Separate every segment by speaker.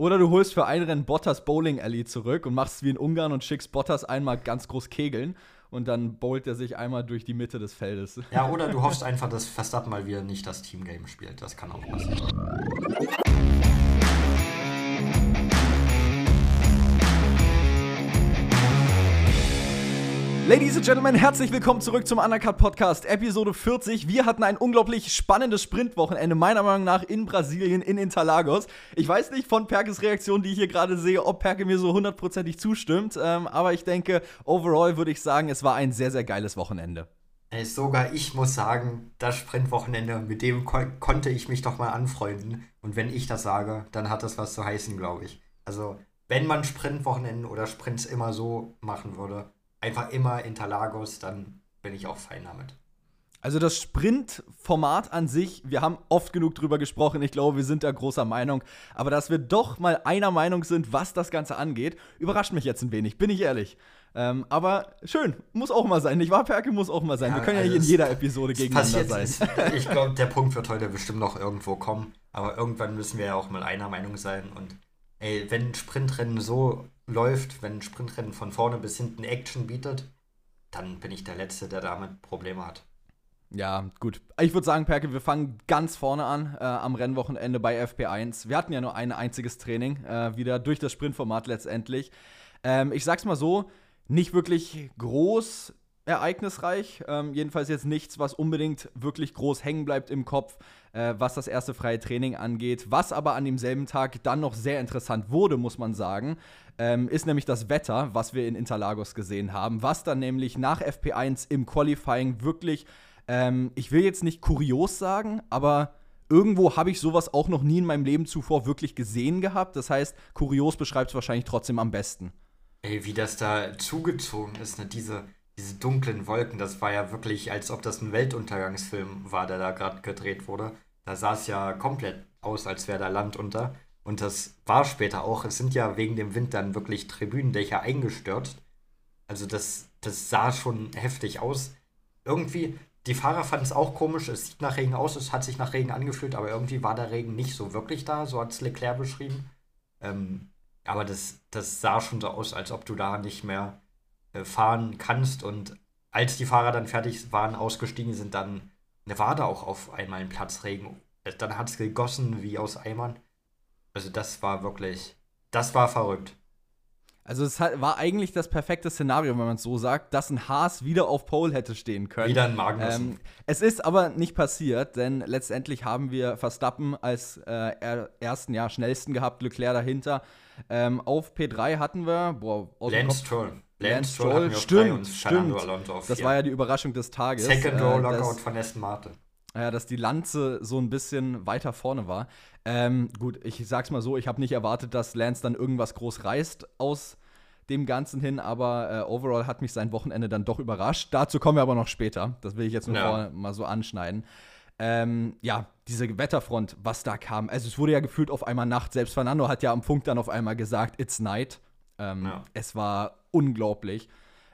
Speaker 1: Oder du holst für ein Rennen Bottas Bowling Alley zurück und machst es wie in Ungarn und schickst Bottas einmal ganz groß kegeln und dann bowlt er sich einmal durch die Mitte des Feldes.
Speaker 2: Ja, oder du hoffst einfach, dass Verstappen mal wieder nicht das Teamgame spielt. Das kann auch passieren.
Speaker 1: Ladies and Gentlemen, herzlich willkommen zurück zum Undercut Podcast, Episode 40. Wir hatten ein unglaublich spannendes Sprintwochenende, meiner Meinung nach in Brasilien, in Interlagos. Ich weiß nicht von Perkes Reaktion, die ich hier gerade sehe, ob Perke mir so hundertprozentig zustimmt, ähm, aber ich denke, overall würde ich sagen, es war ein sehr, sehr geiles Wochenende.
Speaker 2: Ey, sogar ich muss sagen, das Sprintwochenende, mit dem ko konnte ich mich doch mal anfreunden. Und wenn ich das sage, dann hat das was zu heißen, glaube ich. Also, wenn man Sprintwochenenden oder Sprints immer so machen würde, einfach immer Interlagos, dann bin ich auch fein damit.
Speaker 1: Also das Sprint-Format an sich, wir haben oft genug drüber gesprochen, ich glaube, wir sind da großer Meinung, aber dass wir doch mal einer Meinung sind, was das Ganze angeht, überrascht mich jetzt ein wenig, bin ich ehrlich. Ähm, aber schön, muss auch mal sein, nicht wahr, Perke? Muss auch mal sein. Ja, wir können also ja nicht in jeder Episode gegeneinander sein.
Speaker 2: Ich glaube, der Punkt wird heute bestimmt noch irgendwo kommen, aber irgendwann müssen wir ja auch mal einer Meinung sein und ey, wenn Sprintrennen so läuft, wenn ein Sprintrennen von vorne bis hinten Action bietet, dann bin ich der Letzte, der damit Probleme hat.
Speaker 1: Ja, gut. Ich würde sagen, Perke, wir fangen ganz vorne an äh, am Rennwochenende bei FP1. Wir hatten ja nur ein einziges Training, äh, wieder durch das Sprintformat letztendlich. Ähm, ich sag's mal so, nicht wirklich groß ereignisreich. Ähm, jedenfalls jetzt nichts, was unbedingt wirklich groß hängen bleibt im Kopf, äh, was das erste freie Training angeht. Was aber an demselben Tag dann noch sehr interessant wurde, muss man sagen, ähm, ist nämlich das Wetter, was wir in Interlagos gesehen haben, was dann nämlich nach FP1 im Qualifying wirklich, ähm, ich will jetzt nicht kurios sagen, aber irgendwo habe ich sowas auch noch nie in meinem Leben zuvor wirklich gesehen gehabt. Das heißt, kurios beschreibt es wahrscheinlich trotzdem am besten.
Speaker 2: Ey, wie das da zugezogen ist, ne? diese diese dunklen Wolken, das war ja wirklich, als ob das ein Weltuntergangsfilm war, der da gerade gedreht wurde. Da sah es ja komplett aus, als wäre da Land unter. Und das war später auch. Es sind ja wegen dem Wind dann wirklich Tribünendächer eingestürzt. Also das, das sah schon heftig aus. Irgendwie, die Fahrer fanden es auch komisch. Es sieht nach Regen aus, es hat sich nach Regen angefühlt, aber irgendwie war der Regen nicht so wirklich da. So hat es Leclerc beschrieben. Ähm, aber das, das sah schon so aus, als ob du da nicht mehr fahren kannst. Und als die Fahrer dann fertig waren, ausgestiegen sind, dann war da auch auf einmal ein Platzregen. Äh, dann hat es gegossen wie aus Eimern. Also das war wirklich, das war verrückt.
Speaker 1: Also es war eigentlich das perfekte Szenario, wenn man es so sagt, dass ein Haas wieder auf Pole hätte stehen können.
Speaker 2: Wieder ein Magnussen.
Speaker 1: Ähm, es ist aber nicht passiert, denn letztendlich haben wir Verstappen als äh, ersten Jahr schnellsten gehabt, Leclerc dahinter. Ähm, auf P3 hatten wir, boah,
Speaker 2: Lance Stroll.
Speaker 1: Lance Stroll, stimmt, stimmt. Das war ja die Überraschung des Tages.
Speaker 2: Second Row äh, Lockout von Aston Martin.
Speaker 1: Ja, dass die Lanze so ein bisschen weiter vorne war. Ähm, gut, ich sag's mal so, ich habe nicht erwartet, dass Lance dann irgendwas groß reißt aus dem Ganzen hin, aber äh, overall hat mich sein Wochenende dann doch überrascht. Dazu kommen wir aber noch später. Das will ich jetzt nur ja. mal so anschneiden. Ähm, ja, diese Wetterfront, was da kam. Also es wurde ja gefühlt auf einmal Nacht. Selbst Fernando hat ja am Funk dann auf einmal gesagt, it's night. Ähm, ja. Es war unglaublich.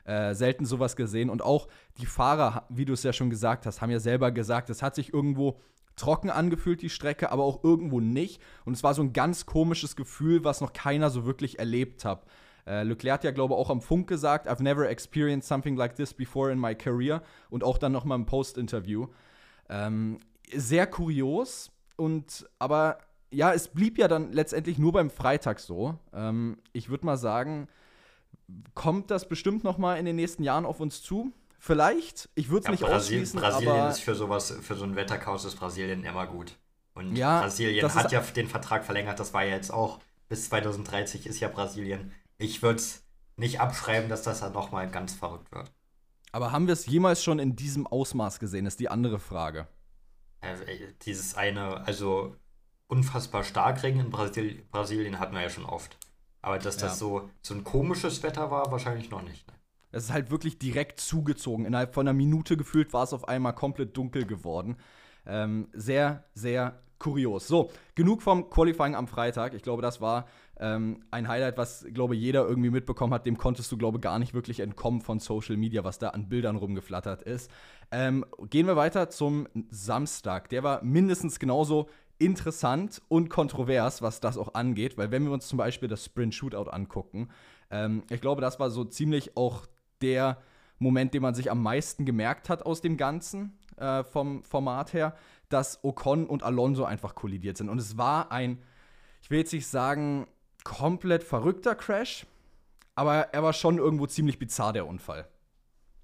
Speaker 1: Äh, selten sowas gesehen. Und auch die Fahrer, wie du es ja schon gesagt hast, haben ja selber gesagt, es hat sich irgendwo trocken angefühlt, die Strecke, aber auch irgendwo nicht. Und es war so ein ganz komisches Gefühl, was noch keiner so wirklich erlebt hat. Äh, Leclerc hat ja, glaube ich, auch am Funk gesagt, I've never experienced something like this before in my career. Und auch dann nochmal im Post-Interview. Ähm, sehr kurios und aber ja, es blieb ja dann letztendlich nur beim Freitag so. Ähm, ich würde mal sagen, kommt das bestimmt noch mal in den nächsten Jahren auf uns zu. Vielleicht, ich würde es ja, nicht Brasil ausschließen.
Speaker 2: Brasilien ist für sowas, für so ein Wetterchaos ist Brasilien immer gut. Und ja, Brasilien hat ja den Vertrag verlängert, das war ja jetzt auch bis 2030 ist ja Brasilien. Ich würde es nicht abschreiben, dass das dann noch mal ganz verrückt wird.
Speaker 1: Aber haben wir es jemals schon in diesem Ausmaß gesehen, ist die andere Frage.
Speaker 2: Äh, dieses eine, also unfassbar Starkregen in Brasil Brasilien hatten wir ja schon oft. Aber dass das so, so ein komisches Wetter war, wahrscheinlich noch nicht. Ne?
Speaker 1: Es ist halt wirklich direkt zugezogen. Innerhalb von einer Minute gefühlt war es auf einmal komplett dunkel geworden. Ähm, sehr, sehr kurios. So, genug vom Qualifying am Freitag. Ich glaube, das war ähm, ein Highlight, was, glaube jeder irgendwie mitbekommen hat. Dem konntest du, glaube gar nicht wirklich entkommen von Social Media, was da an Bildern rumgeflattert ist. Ähm, gehen wir weiter zum Samstag. Der war mindestens genauso interessant und kontrovers, was das auch angeht, weil wenn wir uns zum Beispiel das Sprint Shootout angucken, ähm, ich glaube, das war so ziemlich auch der Moment, den man sich am meisten gemerkt hat aus dem Ganzen äh, vom Format her, dass Ocon und Alonso einfach kollidiert sind. Und es war ein, ich will jetzt nicht sagen, komplett verrückter Crash, aber er war schon irgendwo ziemlich bizarr, der Unfall.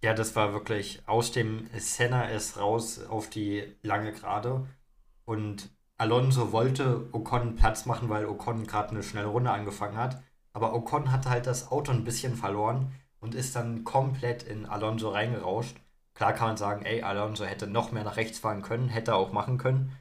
Speaker 2: Ja, das war wirklich aus dem Senna ist raus auf die lange Gerade und Alonso wollte Ocon Platz machen, weil Ocon gerade eine schnelle Runde angefangen hat. Aber Ocon hatte halt das Auto ein bisschen verloren und ist dann komplett in Alonso reingerauscht. Klar kann man sagen, ey, Alonso hätte noch mehr nach rechts fahren können, hätte er auch machen können.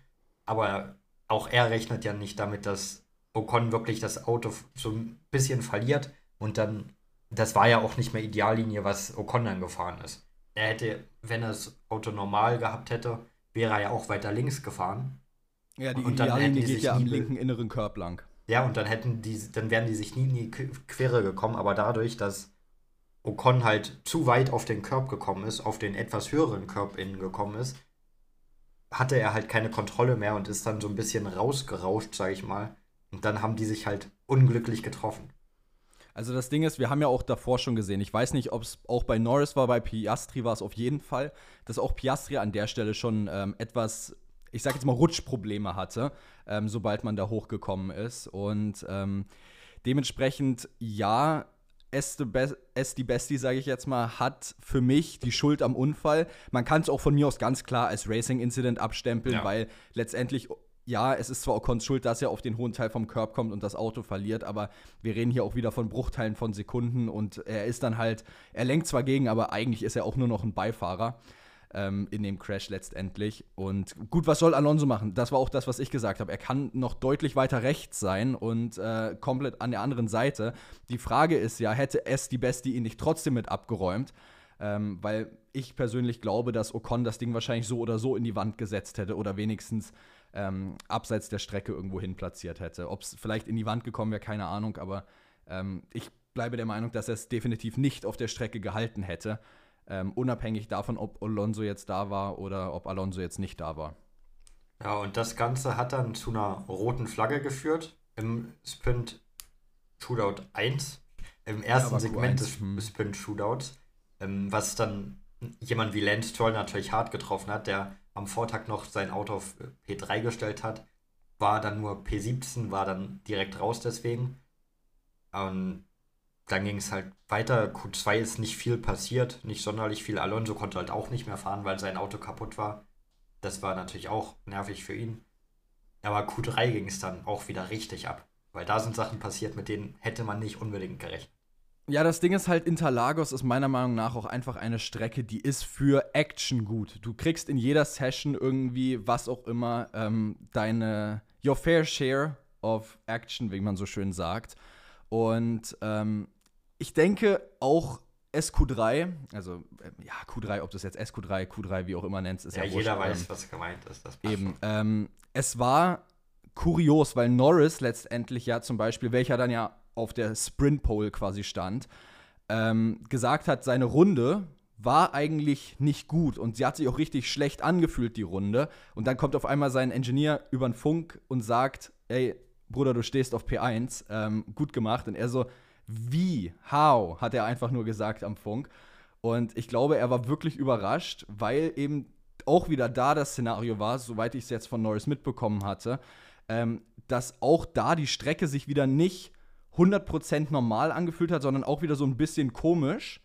Speaker 2: Aber auch er rechnet ja nicht damit, dass Ocon wirklich das Auto so ein bisschen verliert und dann, das war ja auch nicht mehr Ideallinie, was Ocon dann gefahren ist. Er hätte, wenn er das Auto normal gehabt hätte, wäre er ja auch weiter links gefahren
Speaker 1: ja, die und Ideallinie geht ja am linken inneren Körb lang.
Speaker 2: Ja, und dann hätten die, dann wären die sich nie in die Quere gekommen, aber dadurch, dass Ocon halt zu weit auf den Körb gekommen ist, auf den etwas höheren Körb innen gekommen ist, hatte er halt keine Kontrolle mehr und ist dann so ein bisschen rausgerauscht, sag ich mal. Und dann haben die sich halt unglücklich getroffen.
Speaker 1: Also das Ding ist, wir haben ja auch davor schon gesehen, ich weiß nicht, ob es auch bei Norris war, bei Piastri war es auf jeden Fall, dass auch Piastri an der Stelle schon ähm, etwas ich sag jetzt mal, Rutschprobleme hatte, ähm, sobald man da hochgekommen ist. Und ähm, dementsprechend, ja, Esti Besti, sage ich jetzt mal, hat für mich die Schuld am Unfall. Man kann es auch von mir aus ganz klar als Racing-Incident abstempeln, ja. weil letztendlich, ja, es ist zwar Ocons Schuld, dass er auf den hohen Teil vom Körb kommt und das Auto verliert, aber wir reden hier auch wieder von Bruchteilen von Sekunden und er ist dann halt, er lenkt zwar gegen, aber eigentlich ist er auch nur noch ein Beifahrer ähm, in dem Crash letztendlich. Und gut, was soll Alonso machen? Das war auch das, was ich gesagt habe. Er kann noch deutlich weiter rechts sein und äh, komplett an der anderen Seite. Die Frage ist ja, hätte es die Beste ihn nicht trotzdem mit abgeräumt? Ähm, weil ich persönlich glaube, dass Ocon das Ding wahrscheinlich so oder so in die Wand gesetzt hätte oder wenigstens ähm, abseits der Strecke irgendwo hin platziert hätte. Ob es vielleicht in die Wand gekommen wäre, keine Ahnung, aber ähm, ich bleibe der Meinung, dass er es definitiv nicht auf der Strecke gehalten hätte. Ähm, unabhängig davon, ob Alonso jetzt da war oder ob Alonso jetzt nicht da war.
Speaker 2: Ja, und das Ganze hat dann zu einer roten Flagge geführt im Sprint Shootout 1, im ersten ja, Segment des hm. Sprint Shootouts, ähm, was dann jemand wie Lance Stroll natürlich hart getroffen hat, der am Vortag noch sein Auto auf P3 gestellt hat, war dann nur P17, war dann direkt raus deswegen. Und dann ging es halt weiter. Q2 ist nicht viel passiert, nicht sonderlich viel. Alonso konnte halt auch nicht mehr fahren, weil sein Auto kaputt war. Das war natürlich auch nervig für ihn. Aber Q3 ging es dann auch wieder richtig ab. Weil da sind Sachen passiert, mit denen hätte man nicht unbedingt gerechnet.
Speaker 1: Ja, das Ding ist halt, Interlagos ist meiner Meinung nach auch einfach eine Strecke, die ist für Action gut. Du kriegst in jeder Session irgendwie, was auch immer, ähm, deine, your fair share of Action, wie man so schön sagt. Und ähm, ich denke auch SQ3, also äh, ja, Q3, ob du es jetzt SQ3, Q3, wie auch immer nennst, ist ja,
Speaker 2: ja jeder weiß, ähm, was gemeint ist.
Speaker 1: eben. Ähm, es war kurios, weil Norris letztendlich ja zum Beispiel, welcher dann ja auf der Sprint Pole quasi stand, ähm, gesagt hat, seine Runde war eigentlich nicht gut und sie hat sich auch richtig schlecht angefühlt, die Runde. Und dann kommt auf einmal sein Engineer über den Funk und sagt, ey, Bruder, du stehst auf P1, ähm, gut gemacht. Und er so, wie, how, hat er einfach nur gesagt am Funk. Und ich glaube, er war wirklich überrascht, weil eben auch wieder da das Szenario war, soweit ich es jetzt von Norris mitbekommen hatte, ähm, dass auch da die Strecke sich wieder nicht 100% normal angefühlt hat, sondern auch wieder so ein bisschen komisch.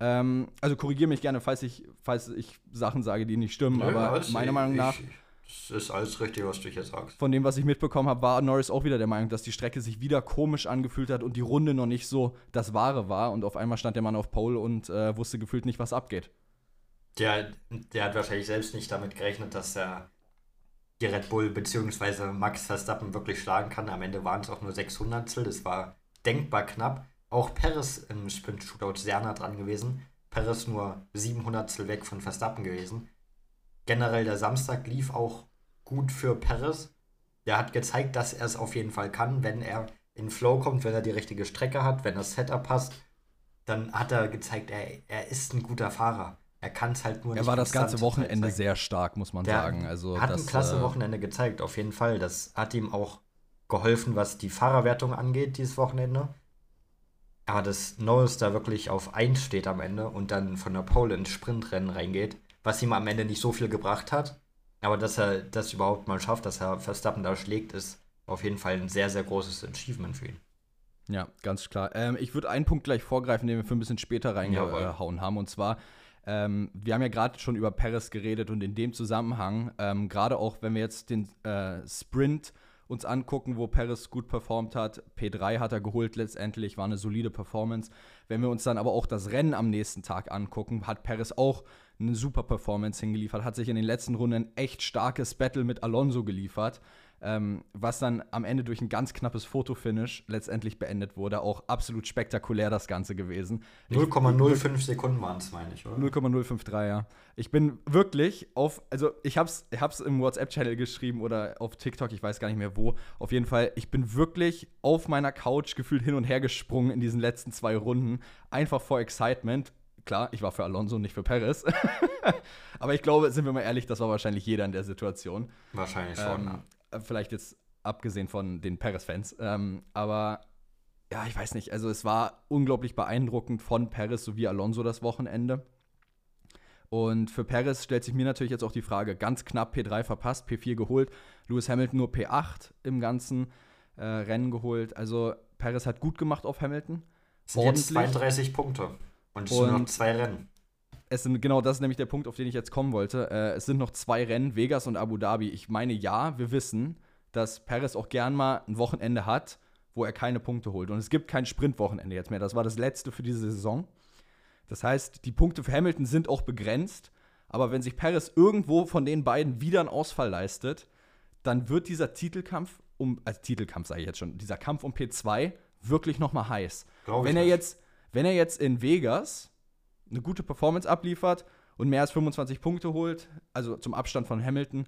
Speaker 1: Ähm, also korrigiere mich gerne, falls ich, falls ich Sachen sage, die nicht stimmen, Nö, aber meiner Meinung nach. Ich,
Speaker 2: das ist alles richtig, was du hier sagst.
Speaker 1: Von dem, was ich mitbekommen habe, war Norris auch wieder der Meinung, dass die Strecke sich wieder komisch angefühlt hat und die Runde noch nicht so das Wahre war. Und auf einmal stand der Mann auf Pole und äh, wusste gefühlt nicht, was abgeht.
Speaker 2: Der, der hat wahrscheinlich selbst nicht damit gerechnet, dass er die Red Bull bzw. Max Verstappen wirklich schlagen kann. Am Ende waren es auch nur 600 Das war denkbar knapp. Auch Perez im Sprint-Shootout sehr nah dran gewesen. Perez nur 700 weg von Verstappen gewesen generell der Samstag lief auch gut für Perez. Der hat gezeigt, dass er es auf jeden Fall kann, wenn er in Flow kommt, wenn er die richtige Strecke hat, wenn das Setup passt. Dann hat er gezeigt, er, er ist ein guter Fahrer. Er kann es halt nur
Speaker 1: nicht. Er war das ganze Wochenende sehr stark, muss man
Speaker 2: der
Speaker 1: sagen. Also
Speaker 2: hat
Speaker 1: das,
Speaker 2: ein klasse
Speaker 1: äh,
Speaker 2: Wochenende gezeigt, auf jeden Fall. Das hat ihm auch geholfen, was die Fahrerwertung angeht, dieses Wochenende. Aber dass Norris da wirklich auf 1 steht am Ende und dann von der Pole ins Sprintrennen reingeht, was ihm am Ende nicht so viel gebracht hat. Aber dass er das überhaupt mal schafft, dass er Verstappen da schlägt, ist auf jeden Fall ein sehr, sehr großes Achievement für ihn.
Speaker 1: Ja, ganz klar. Ähm, ich würde einen Punkt gleich vorgreifen, den wir für ein bisschen später reingehauen haben. Und zwar, ähm, wir haben ja gerade schon über Perez geredet und in dem Zusammenhang, ähm, gerade auch wenn wir jetzt den äh, Sprint uns angucken, wo Perez gut performt hat, P3 hat er geholt letztendlich, war eine solide Performance. Wenn wir uns dann aber auch das Rennen am nächsten Tag angucken, hat Perez auch eine super Performance hingeliefert, hat sich in den letzten Runden ein echt starkes Battle mit Alonso geliefert ähm, was dann am Ende durch ein ganz knappes Fotofinish letztendlich beendet wurde. Auch absolut spektakulär das Ganze gewesen.
Speaker 2: 0,05 Sekunden waren es, meine ich, oder?
Speaker 1: 0,053, ja. Ich bin wirklich auf, also ich hab's, ich hab's im WhatsApp-Channel geschrieben oder auf TikTok, ich weiß gar nicht mehr wo. Auf jeden Fall, ich bin wirklich auf meiner Couch gefühlt hin und her gesprungen in diesen letzten zwei Runden. Einfach vor Excitement. Klar, ich war für Alonso, nicht für Perez. Aber ich glaube, sind wir mal ehrlich, das war wahrscheinlich jeder in der Situation.
Speaker 2: Wahrscheinlich schon. Ähm,
Speaker 1: äh, vielleicht jetzt abgesehen von den Paris-Fans. Ähm, aber ja, ich weiß nicht. Also es war unglaublich beeindruckend von Paris sowie Alonso das Wochenende. Und für Paris stellt sich mir natürlich jetzt auch die Frage, ganz knapp P3 verpasst, P4 geholt, Lewis Hamilton nur P8 im ganzen äh, Rennen geholt. Also Paris hat gut gemacht auf Hamilton.
Speaker 2: Es sind jetzt 32 Punkte und es sind nur noch zwei Rennen
Speaker 1: es sind, genau, das ist nämlich der Punkt, auf den ich jetzt kommen wollte. Äh, es sind noch zwei Rennen, Vegas und Abu Dhabi. Ich meine, ja, wir wissen, dass Perez auch gern mal ein Wochenende hat, wo er keine Punkte holt. Und es gibt kein Sprintwochenende jetzt mehr. Das war das letzte für diese Saison. Das heißt, die Punkte für Hamilton sind auch begrenzt. Aber wenn sich Perez irgendwo von den beiden wieder einen Ausfall leistet, dann wird dieser Titelkampf um, als Titelkampf sage ich jetzt schon, dieser Kampf um P2 wirklich noch mal heiß. wenn er jetzt, wenn er jetzt in Vegas eine gute Performance abliefert und mehr als 25 Punkte holt, also zum Abstand von Hamilton,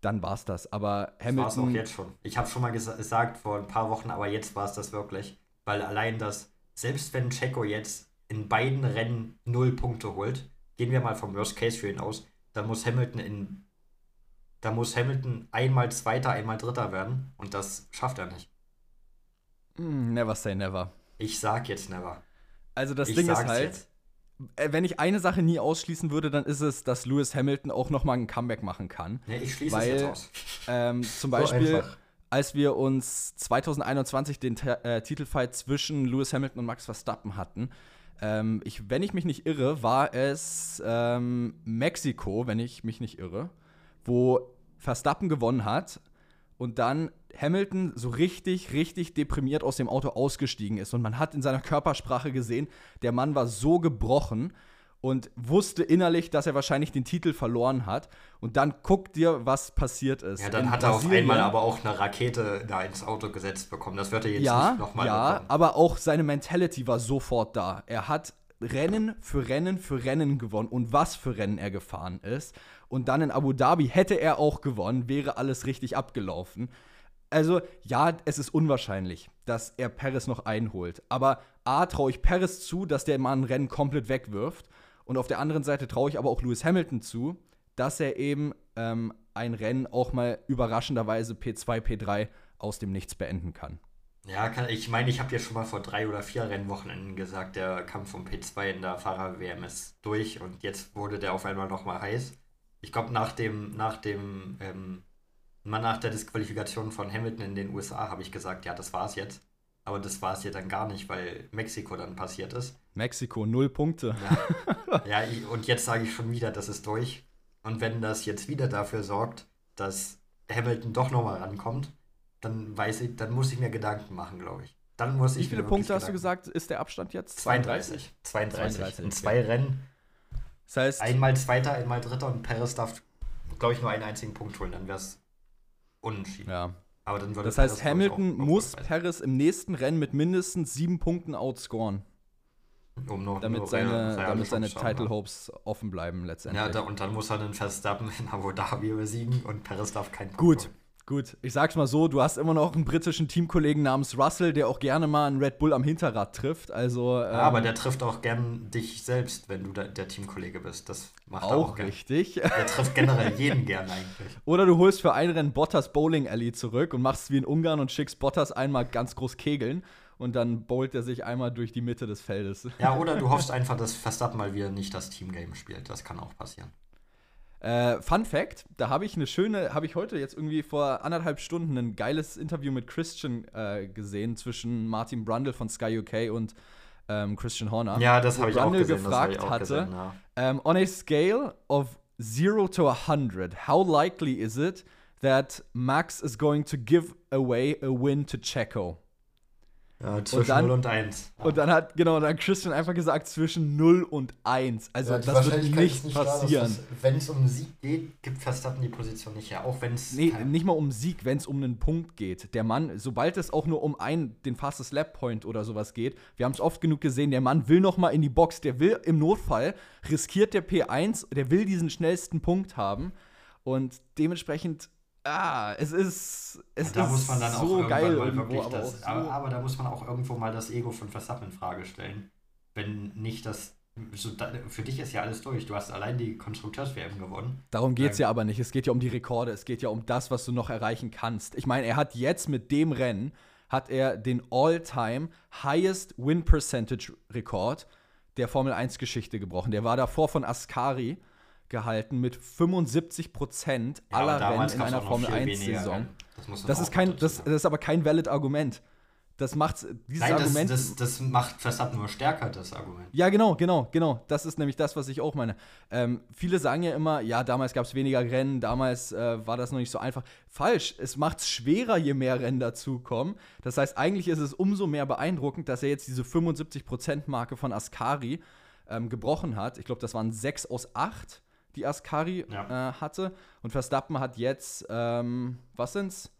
Speaker 1: dann war es das. Aber Hamilton.
Speaker 2: War es auch jetzt schon. Ich habe schon mal gesagt vor ein paar Wochen, aber jetzt war es das wirklich. Weil allein das, selbst wenn Checo jetzt in beiden Rennen null Punkte holt, gehen wir mal vom Worst Case für ihn aus, dann muss Hamilton in. Da muss Hamilton einmal Zweiter, einmal Dritter werden und das schafft er nicht.
Speaker 1: Hm, never say never.
Speaker 2: Ich sag jetzt never.
Speaker 1: Also das ich Ding ist halt, jetzt. Äh, wenn ich eine Sache nie ausschließen würde, dann ist es, dass Lewis Hamilton auch noch mal ein Comeback machen kann.
Speaker 2: Nee, ich schließe
Speaker 1: weil,
Speaker 2: es jetzt aus.
Speaker 1: Ähm, zum Beispiel, so als wir uns 2021 den äh, Titelfight zwischen Lewis Hamilton und Max Verstappen hatten, ähm, ich, wenn ich mich nicht irre, war es ähm, Mexiko, wenn ich mich nicht irre, wo Verstappen gewonnen hat und dann Hamilton so richtig, richtig deprimiert aus dem Auto ausgestiegen ist. Und man hat in seiner Körpersprache gesehen, der Mann war so gebrochen und wusste innerlich, dass er wahrscheinlich den Titel verloren hat. Und dann guck dir, was passiert ist.
Speaker 2: Ja, dann in hat er auf einmal aber auch eine Rakete da ins Auto gesetzt bekommen. Das wird er jetzt ja, nicht nochmal
Speaker 1: Ja, bekommen. aber auch seine Mentality war sofort da. Er hat Rennen für Rennen für Rennen gewonnen und was für Rennen er gefahren ist. Und dann in Abu Dhabi hätte er auch gewonnen, wäre alles richtig abgelaufen. Also, ja, es ist unwahrscheinlich, dass er Paris noch einholt. Aber A, traue ich Paris zu, dass der Mann ein Rennen komplett wegwirft. Und auf der anderen Seite traue ich aber auch Lewis Hamilton zu, dass er eben ähm, ein Rennen auch mal überraschenderweise P2, P3 aus dem Nichts beenden kann.
Speaker 2: Ja, kann, ich meine, ich habe ja schon mal vor drei oder vier Rennwochenenden gesagt, der Kampf um P2 in der Fahrer-WM ist durch und jetzt wurde der auf einmal nochmal heiß. Ich glaube, nach dem, nach dem ähm, nach der Disqualifikation von Hamilton in den USA habe ich gesagt, ja, das war's jetzt. Aber das war es ja dann gar nicht, weil Mexiko dann passiert ist.
Speaker 1: Mexiko, null Punkte.
Speaker 2: Ja, ja und jetzt sage ich schon wieder, das ist durch. Und wenn das jetzt wieder dafür sorgt, dass Hamilton doch nochmal rankommt, dann weiß ich, dann muss ich mir Gedanken machen, glaube ich. Dann muss
Speaker 1: Wie
Speaker 2: ich
Speaker 1: viele Punkte hast du gesagt, ist der Abstand jetzt?
Speaker 2: 32. 32. 32 In zwei okay. Rennen. Das heißt. Einmal Zweiter, einmal Dritter und Perez darf, glaube ich, nur einen einzigen Punkt holen. Dann wäre es unentschieden.
Speaker 1: Ja. Aber dann das heißt, Paris, Hamilton auch, muss Paris im nächsten Rennen mit mindestens sieben Punkten outscoren. Um noch, damit nur seine, damit seine Title Hopes offen bleiben letztendlich.
Speaker 2: Ja, da, und dann muss er den Verstappen in Abu Dhabi besiegen und Paris darf kein
Speaker 1: Punkt Gut, holen. Gut, ich sag's mal so, du hast immer noch einen britischen Teamkollegen namens Russell, der auch gerne mal einen Red Bull am Hinterrad trifft. Also, ähm,
Speaker 2: ja, aber der trifft auch gern dich selbst, wenn du da, der Teamkollege bist. Das macht
Speaker 1: auch,
Speaker 2: er auch gern.
Speaker 1: richtig.
Speaker 2: Der trifft generell jeden gern eigentlich.
Speaker 1: Oder du holst für ein Rennen Bottas Bowling Alley zurück und machst es wie in Ungarn und schickst Bottas einmal ganz groß kegeln und dann bowlt er sich einmal durch die Mitte des Feldes.
Speaker 2: Ja, oder du hoffst einfach, dass Verstappen mal wieder nicht das Teamgame spielt. Das kann auch passieren.
Speaker 1: Äh, Fun Fact: Da habe ich eine schöne, habe ich heute jetzt irgendwie vor anderthalb Stunden ein geiles Interview mit Christian äh, gesehen zwischen Martin Brundle von Sky UK und ähm, Christian Horner.
Speaker 2: Ja, das habe ich auch gesehen.
Speaker 1: gefragt
Speaker 2: das ich auch
Speaker 1: hatte,
Speaker 2: gesehen, ja.
Speaker 1: um, on a scale of 0 to 100, how likely is it that Max is going to give away a win to Checo?
Speaker 2: Ja, zwischen
Speaker 1: dann-
Speaker 2: 0 und 1. Ja.
Speaker 1: Und dann hat, genau, dann hat Christian einfach gesagt, zwischen 0 und 1. Also,
Speaker 2: Ja,
Speaker 1: das wird nicht
Speaker 2: dass
Speaker 1: passieren.
Speaker 2: Wenn es um einen Sieg geht, gibt Verstappen die Position nicht her. Auch wenn es.
Speaker 1: Nee, nicht mal um Sieg, wenn es um einen Punkt geht. Der Mann, sobald es auch nur um einen, den Fastest Lap Point oder sowas geht, wir haben es oft genug gesehen, der Mann will noch mal in die Box, der will im Notfall, riskiert der P1, der will diesen schnellsten Punkt haben und dementsprechend, ah, es ist, es
Speaker 2: da
Speaker 1: ist
Speaker 2: muss man dann auch
Speaker 1: so
Speaker 2: irgendwann
Speaker 1: geil
Speaker 2: mal
Speaker 1: irgendwo,
Speaker 2: wirklich
Speaker 1: aber auch
Speaker 2: das,
Speaker 1: so,
Speaker 2: aber, aber da muss man auch irgendwo mal das Ego von Verstappen in Frage stellen. Wenn nicht das. So, da, für dich ist ja alles durch. Du hast allein die Konstrukteurs-WM gewonnen.
Speaker 1: Darum geht es ja aber nicht. Es geht ja um die Rekorde. Es geht ja um das, was du noch erreichen kannst. Ich meine, er hat jetzt mit dem Rennen, hat er den All-Time Highest Win Percentage Rekord der Formel 1 Geschichte gebrochen. Der war davor von Ascari gehalten mit 75 Prozent
Speaker 2: Ja,
Speaker 1: aller Rennen in einer Formel
Speaker 2: viel
Speaker 1: 1
Speaker 2: weniger
Speaker 1: Saison.
Speaker 2: Das,
Speaker 1: Das ist kein, das, das ist aber kein valid Argument. Das macht dieses
Speaker 2: Nein, das,
Speaker 1: Argument.
Speaker 2: das, das macht Verstappen nur stärker, das Argument.
Speaker 1: Ja, genau, genau, genau. Das ist nämlich das, was ich auch meine. Ähm, viele sagen ja immer, ja, damals gab es weniger Rennen, damals äh, war das noch nicht so einfach. Falsch, es macht es schwerer, je mehr Rennen dazukommen. Das heißt, eigentlich ist es umso mehr beeindruckend, dass er jetzt diese 75%-Marke von Ascari ähm, gebrochen hat. Ich glaube, das waren 6 aus 8, die Ascari
Speaker 2: Ja.
Speaker 1: äh, hatte. Und Verstappen hat jetzt, ähm, was sind's?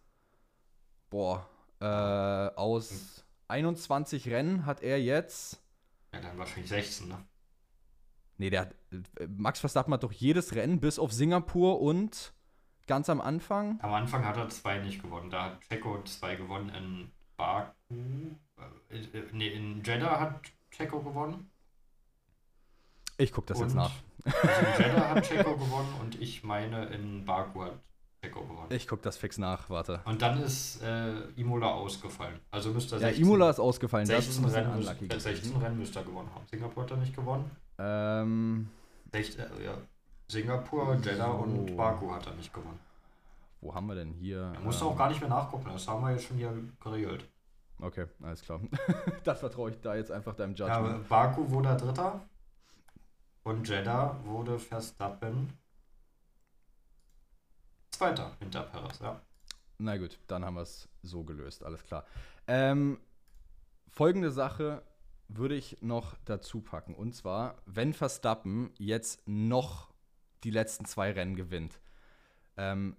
Speaker 1: Boah, äh, aus 21 Rennen hat er jetzt.
Speaker 2: Ja, dann wahrscheinlich 16, ne?
Speaker 1: Nee, der hat, äh, Max Verstappen hat doch jedes Rennen bis auf Singapur und ganz am Anfang.
Speaker 2: Am Anfang hat er zwei nicht gewonnen. Da hat Checo zwei gewonnen in Baku. Äh, äh, nee, in Jeddah hat Checo gewonnen.
Speaker 1: Ich guck das jetzt
Speaker 2: Und-
Speaker 1: nach.
Speaker 2: Also in Jeddah hat Checo gewonnen und ich meine in Baku hat Checo gewonnen.
Speaker 1: Ich guck das fix nach, warte.
Speaker 2: Und dann ist äh, Imola ausgefallen. Also müsste er
Speaker 1: Ja,
Speaker 2: 16,
Speaker 1: Imola ist ausgefallen. Das ist
Speaker 2: 16
Speaker 1: ein bisschen
Speaker 2: Rennen, äh, 16
Speaker 1: gewesen.
Speaker 2: Rennen müsste er gewonnen haben. Singapur hat er nicht gewonnen.
Speaker 1: Ähm,
Speaker 2: 16, äh, ja. Singapur, Jeddah und
Speaker 1: So.
Speaker 2: Baku hat er nicht gewonnen.
Speaker 1: wo haben wir denn hier?
Speaker 2: Er musste
Speaker 1: Ähm,
Speaker 2: auch gar nicht mehr nachgucken. Das haben wir jetzt schon hier geregelt.
Speaker 1: Okay, alles klar. das vertraue ich da jetzt einfach deinem
Speaker 2: Ja,
Speaker 1: Judgment.
Speaker 2: aber Baku wurde er Dritter. Und Jeddah wurde Verstappen Zweiter hinter Perez, ja.
Speaker 1: Na gut, dann haben wir es so gelöst, alles klar. Ähm, folgende Sache würde ich noch dazu packen. Und zwar, wenn Verstappen jetzt noch die letzten zwei Rennen gewinnt, ähm,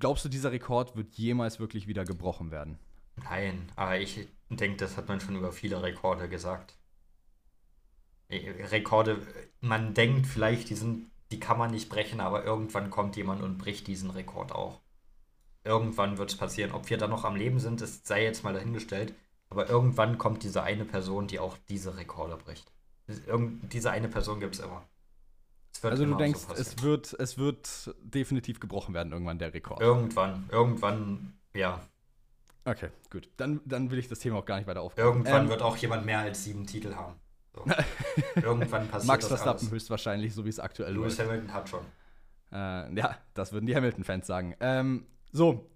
Speaker 1: glaubst du, dieser Rekord wird jemals wirklich wieder gebrochen werden?
Speaker 2: Nein, aber ich denke, das hat man schon über viele Rekorde gesagt. Eh, Rekorde, man denkt vielleicht, die, sind, die kann man nicht brechen, aber irgendwann kommt jemand und bricht diesen Rekord auch. Irgendwann wird es passieren. Ob wir dann noch am Leben sind, das sei jetzt mal dahingestellt. Aber irgendwann kommt diese eine Person, die auch diese Rekorde bricht. Irgend, diese eine Person gibt es immer.
Speaker 1: Also du
Speaker 2: immer so
Speaker 1: denkst,
Speaker 2: passieren.
Speaker 1: es wird, es wird definitiv gebrochen werden, irgendwann der Rekord.
Speaker 2: Irgendwann, irgendwann, ja.
Speaker 1: Okay, gut. Dann, dann will ich das Thema auch gar nicht weiter aufgreifen.
Speaker 2: Irgendwann
Speaker 1: Ähm,
Speaker 2: wird auch jemand mehr als sieben Titel haben. So. Irgendwann passiert
Speaker 1: Max
Speaker 2: das
Speaker 1: Verstappen
Speaker 2: alles.
Speaker 1: höchstwahrscheinlich, so wie es aktuell
Speaker 2: Lewis
Speaker 1: läuft.
Speaker 2: Hamilton hat schon.
Speaker 1: Äh, ja, das würden die Hamilton-Fans sagen. Ähm, so,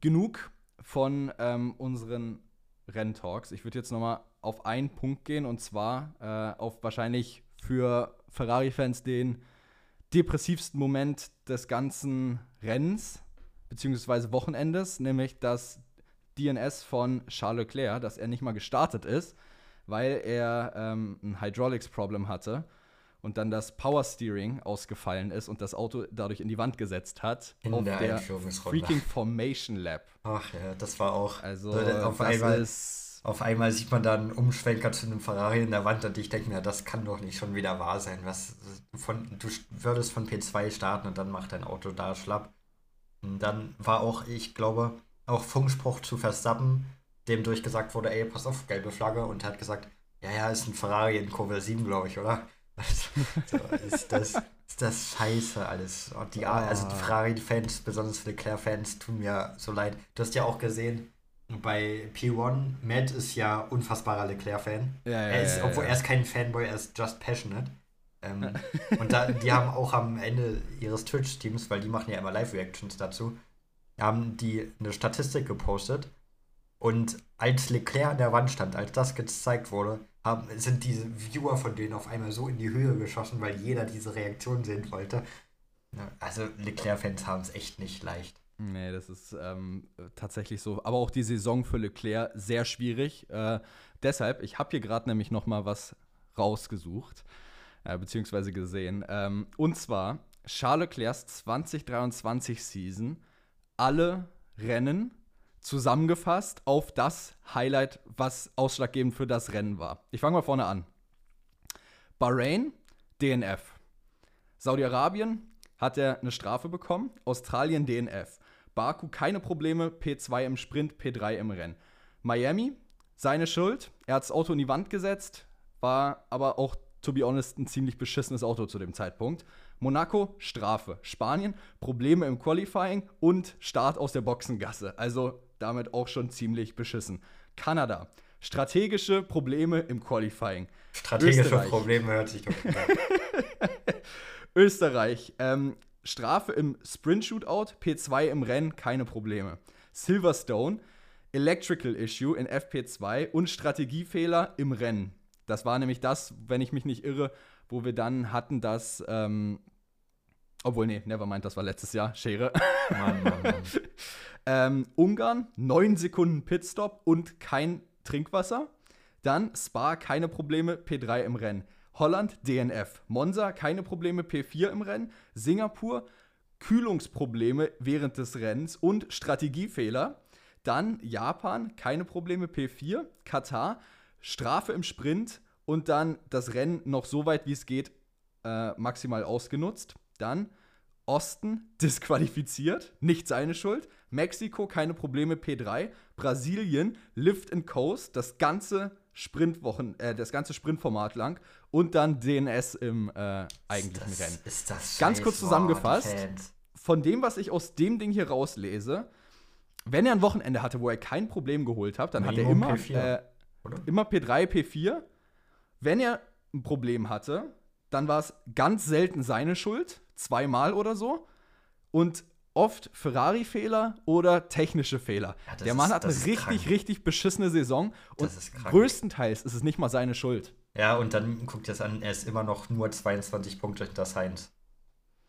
Speaker 1: genug von ähm, unseren Renntalks. Ich würde jetzt noch mal auf einen Punkt gehen und zwar äh, auf wahrscheinlich für Ferrari-Fans den depressivsten Moment des ganzen Rennens beziehungsweise Wochenendes, nämlich das DNS von Charles Leclerc, dass er nicht mal gestartet ist, weil er ähm, ein Hydraulics-Problem hatte und dann das Power Steering ausgefallen ist und das Auto dadurch in die Wand gesetzt hat
Speaker 2: In
Speaker 1: auf
Speaker 2: der
Speaker 1: der freaking Formation Lab.
Speaker 2: Ach ja, das war auch.
Speaker 1: Also
Speaker 2: So, auf,
Speaker 1: das
Speaker 2: einmal,
Speaker 1: ist
Speaker 2: auf einmal sieht man dann einen Umschwenker zu einem Ferrari in der Wand und ich denke mir, das kann doch nicht schon wieder wahr sein. Was von, du würdest von P2 starten und dann macht dein Auto da schlapp. Dann war auch, ich glaube, auch Funkspruch zu Verstappen, dem durchgesagt wurde, ey, pass auf, gelbe Flagge. Und er hat gesagt, ja, ja, ist ein Ferrari in Kurve 7, glaube ich, oder? Also, so, ist, das, ist das scheiße alles. Und die, also die Ferrari-Fans, besonders Leclerc-Fans, tun mir so leid. Du hast ja auch gesehen, bei P1, Matt ist ja unfassbarer Leclerc-Fan. Ja, ja, er ist, ja, obwohl er ist kein Fanboy, er ist just passionate. Ähm, und da, die haben auch am Ende ihres Twitch-Teams, weil die machen ja immer Live-Reactions dazu, haben die eine Statistik gepostet. Und als Leclerc an der Wand stand, als das gezeigt wurde, haben, sind diese Viewer von denen auf einmal so in die Höhe geschossen, weil jeder diese Reaktion sehen wollte. Also Leclerc-Fans haben es echt nicht leicht.
Speaker 1: Nee, das ist ähm, tatsächlich so. Aber auch die Saison für Leclerc sehr schwierig. Äh, deshalb, ich habe hier gerade nämlich noch mal was rausgesucht, äh, beziehungsweise gesehen. Ähm, und zwar Charles Leclercs 2023 Season. Alle Rennen zusammengefasst auf das Highlight, was ausschlaggebend für das Rennen war. Ich fange mal vorne an. Bahrain, DNF. Saudi-Arabien hat er eine Strafe bekommen. Australien, DNF. Baku keine Probleme, P2 im Sprint, P3 im Rennen. Miami, seine Schuld. Er hat das Auto in die Wand gesetzt, war aber auch, to be honest, ein ziemlich beschissenes Auto zu dem Zeitpunkt. Monaco, Strafe. Spanien, Probleme im Qualifying und Start aus der Boxengasse. Also damit auch schon ziemlich beschissen. Kanada, strategische Probleme im Qualifying.
Speaker 2: Strategische Österreich. Probleme hört sich doch an.
Speaker 1: Österreich, ähm, Strafe im Sprint-Shootout, P2 im Rennen, keine Probleme. Silverstone, Electrical Issue in FP2 und Strategiefehler im Rennen. Das war nämlich das, wenn ich mich nicht irre, wo wir dann hatten, dass. Ähm, obwohl, nee, nevermind, das war letztes Jahr. Schere. Mann, Mann, Mann. ähm, Ungarn, 9 Sekunden Pitstop und kein Trinkwasser. Dann Spa, keine Probleme, P3 im Rennen. Holland DNF. Monza keine Probleme, P4 im Rennen. Singapur Kühlungsprobleme während des Rennens und Strategiefehler. Dann Japan keine Probleme, P4. Katar Strafe im Sprint und dann das Rennen noch so weit wie es geht äh, maximal ausgenutzt. Dann Osten disqualifiziert, nicht seine Schuld. Mexiko keine Probleme, P3. Brasilien Lift and Coast, das ganze Sprintwochen, äh, das ganze Sprintformat lang und dann DNS im äh, eigentlichen
Speaker 2: ist
Speaker 1: das, Rennen.
Speaker 2: Ist das
Speaker 1: Ganz kurz zusammengefasst, von dem, was ich aus dem Ding hier rauslese, wenn er ein Wochenende hatte, wo er kein Problem geholt hat, dann Minimum hat er immer, äh, immer P3, P4. Wenn er ein Problem hatte, dann war es ganz selten seine Schuld, zweimal oder so. Und oft Ferrari-Fehler oder technische Fehler. Ja, der Mann ist, hat eine richtig, krank. richtig beschissene Saison und größtenteils ist es nicht mal seine Schuld.
Speaker 2: Ja, und dann guckt es an, er ist immer noch nur 22 Punkte hinter Sainz.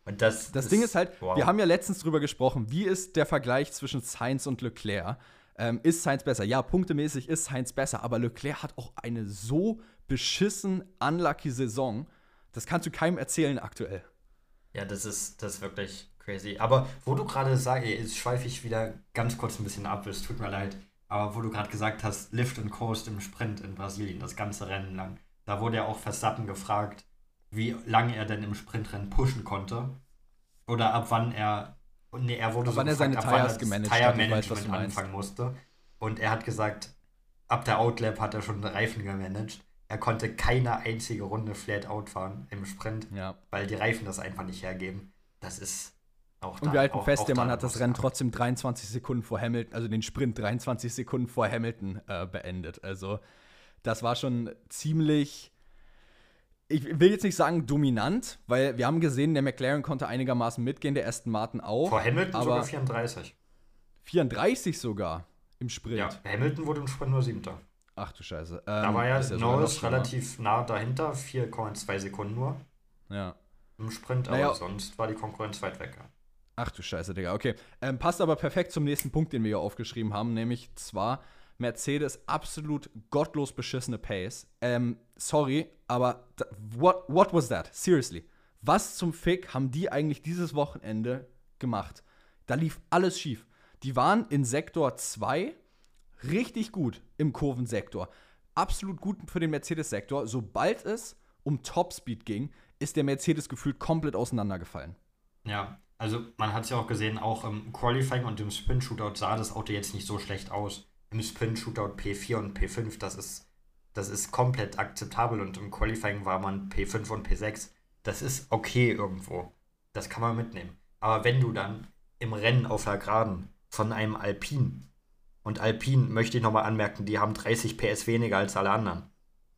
Speaker 2: Und das,
Speaker 1: das ist, Ding ist halt, wow. wir haben ja letztens drüber gesprochen, wie ist der Vergleich zwischen Sainz und Leclerc? Ähm, ist Sainz besser? Ja, punktemäßig ist Sainz besser, aber Leclerc hat auch eine so beschissen unlucky Saison. Das kannst du keinem erzählen aktuell.
Speaker 2: Ja, das ist, das ist wirklich Crazy. Aber wo du gerade sagst, jetzt schweife ich wieder ganz kurz ein bisschen ab, es tut mir leid. Aber wo du gerade gesagt hast, Lift and Coast im Sprint in Brasilien, das ganze Rennen lang, da wurde ja auch Verstappen gefragt, wie lange er denn im Sprintrennen pushen konnte. Oder ab wann er. Nee, er wurde ab so
Speaker 1: wann gefragt, er seine Tires gemanagt
Speaker 2: Tire Management anfangen musste. Und er hat gesagt, ab der Outlap hat er schon Reifen gemanagt. Er konnte keine einzige Runde flat out fahren im Sprint, ja. weil die Reifen das einfach nicht hergeben. Das ist
Speaker 1: auch und wir halten auch, fest, der Mann hat das Rennen trotzdem 23 Sekunden vor Hamilton, also den Sprint 23 Sekunden vor Hamilton äh, beendet. Also das war schon ziemlich, ich will jetzt nicht sagen dominant, weil wir haben gesehen, der McLaren konnte einigermaßen mitgehen, der Aston Martin auch.
Speaker 2: Vor Hamilton aber sogar 34.
Speaker 1: 34 sogar im Sprint. Ja,
Speaker 2: Hamilton wurde im Sprint nur siebter.
Speaker 1: Ach du Scheiße.
Speaker 2: Ähm, da war ja, ja Norris relativ nah dahinter, 4,2 Sekunden nur.
Speaker 1: Ja.
Speaker 2: Im Sprint, aber naja. sonst war die Konkurrenz weit weg. Ja.
Speaker 1: Ach du Scheiße, Digga. Okay. Ähm, passt aber perfekt zum nächsten Punkt, den wir hier aufgeschrieben haben, nämlich zwar Mercedes absolut gottlos beschissene Pace. Ähm, sorry, aber what, what was that? Seriously. Was zum Fick haben die eigentlich dieses Wochenende gemacht? Da lief alles schief. Die waren in Sektor 2 richtig gut im Kurvensektor. Absolut gut für den Mercedes-Sektor. Sobald es um Topspeed ging, ist der Mercedes gefühlt komplett auseinandergefallen.
Speaker 2: Ja, Also man hat es ja auch gesehen, auch im Qualifying und im Sprint-Shootout sah das Auto jetzt nicht so schlecht aus. Im Sprint-Shootout P4 und P5, das ist, das ist komplett akzeptabel und im Qualifying war man P5 und P6. Das ist okay irgendwo. Das kann man mitnehmen. Aber wenn du dann im Rennen auf der Geraden von einem Alpin, und Alpin möchte ich nochmal anmerken, die haben 30 PS weniger als alle anderen.